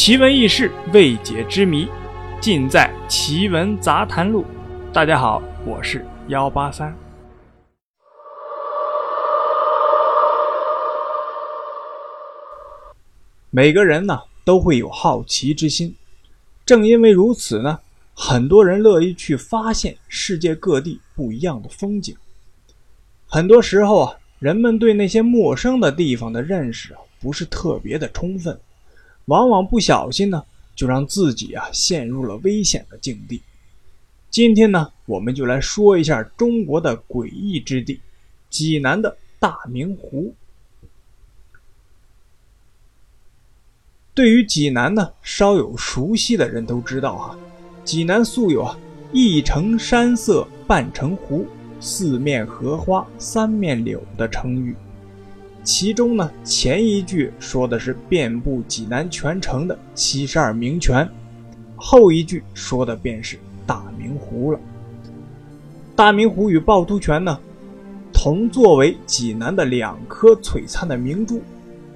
奇闻异事、未解之谜，尽在《奇闻杂谈录》。大家好，我是幺八三。每个人呢都会有好奇之心，正因为如此呢，很多人乐意去发现世界各地不一样的风景。很多时候啊，人们对那些陌生的地方的认识啊，不是特别的充分，往往不小心呢，就让自己啊陷入了危险的境地。今天呢，我们就来说一下中国的诡异之地——济南的大明湖。对于济南呢，稍有熟悉的人都知道啊，济南素有啊“一城山色半城湖，四面荷花三面柳”的称誉。其中呢，前一句说的是遍布济南全城的七十二名泉，后一句说的便是大明湖了。大明湖与趵突泉呢，同作为济南的两颗璀璨的明珠。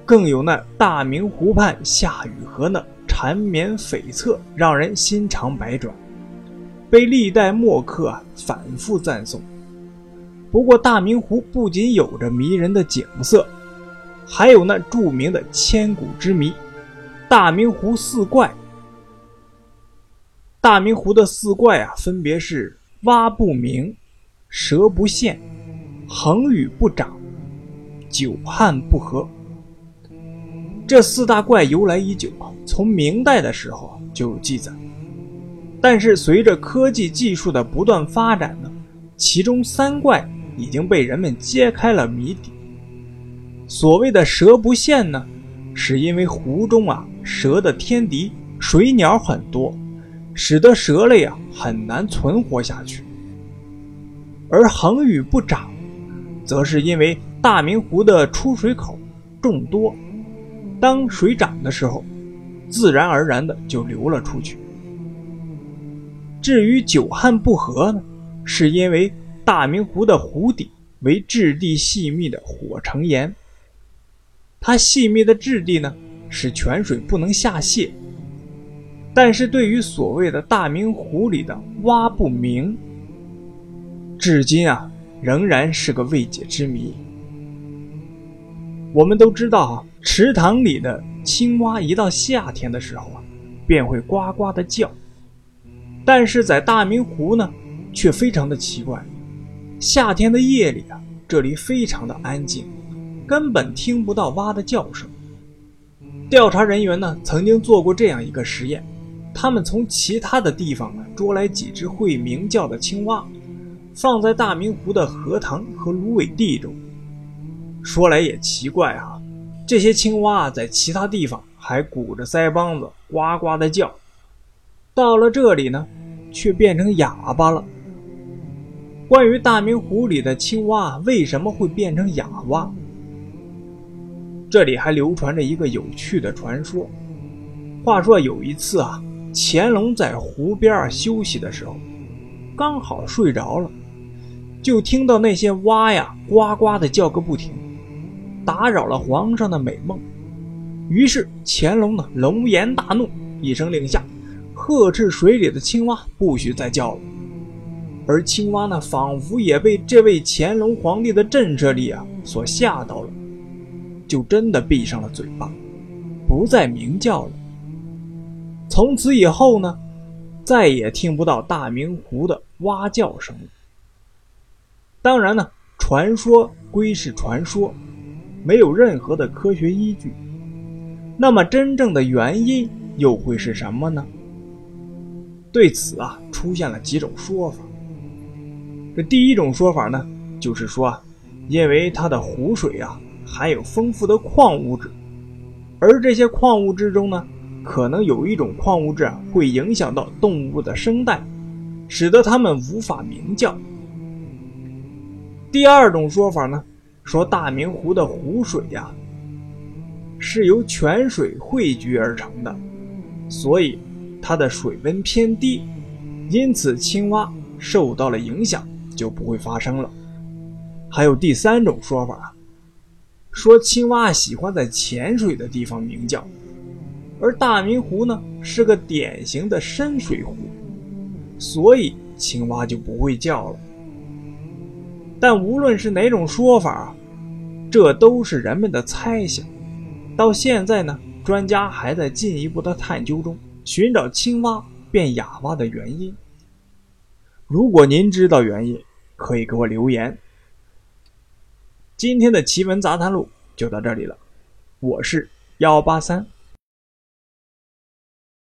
更有那大明湖畔夏雨荷那缠绵悱恻，让人心肠百转，被历代墨客啊反复赞颂。不过，大明湖不仅有着迷人的景色，还有那著名的千古之谜——大明湖四怪。大明湖的四怪啊，分别是蛙不鸣、蛇不现、横羽不长、久旱不涸。这四大怪由来已久啊，从明代的时候就有记载。但是随着科技技术的不断发展呢，其中三怪已经被人们揭开了谜底。所谓的蛇不现呢，是因为湖中啊蛇的天敌水鸟很多，使得蛇类啊很难存活下去。而恒宇不长，则是因为大明湖的出水口众多。当水涨的时候，自然而然的就流了出去。至于久旱不涸呢，是因为大明湖的湖底为质地细密的火成岩，它细密的质地呢，使泉水不能下泄。但是对于所谓的大明湖里的蛙不鸣，至今啊，仍然是个未解之谜。我们都知道啊。池塘里的青蛙一到夏天的时候啊，便会呱呱的叫。但是在大明湖呢，却非常的奇怪。夏天的夜里啊，这里非常的安静，根本听不到蛙的叫声。调查人员呢，曾经做过这样一个实验，他们从其他的地方呢捉来几只会鸣叫的青蛙，放在大明湖的荷塘和芦苇地中。说来也奇怪啊。这些青蛙在其他地方还鼓着腮帮子呱呱的叫，到了这里呢，却变成哑巴了。关于大明湖里的青蛙为什么会变成哑巴，这里还流传着一个有趣的传说。话说有一次啊，乾隆在湖边休息的时候，刚好睡着了，就听到那些蛙呀呱呱的叫个不停。打扰了皇上的美梦，于是乾隆呢龙颜大怒，一声令下，呵斥水里的青蛙不许再叫了。而青蛙呢，仿佛也被这位乾隆皇帝的震慑力啊所吓到了，就真的闭上了嘴巴，不再鸣叫了。从此以后呢，再也听不到大明湖的蛙叫声了。当然呢，传说归是传说。没有任何的科学依据，那么真正的原因又会是什么呢？对此啊，出现了几种说法。这第一种说法呢，就是说，因为它的湖水啊含有丰富的矿物质，而这些矿物质中呢，可能有一种矿物质啊会影响到动物的声带，使得它们无法鸣叫。第二种说法呢？说大明湖的湖水呀，是由泉水汇聚而成的，所以它的水温偏低，因此青蛙受到了影响就不会发生了。还有第三种说法啊，说青蛙喜欢在浅水的地方鸣叫，而大明湖呢是个典型的深水湖，所以青蛙就不会叫了。但无论是哪种说法，这都是人们的猜想。到现在呢，专家还在进一步的探究中，寻找青蛙变哑巴的原因。如果您知道原因，可以给我留言。今天的奇闻杂谈录就到这里了，我是幺八三。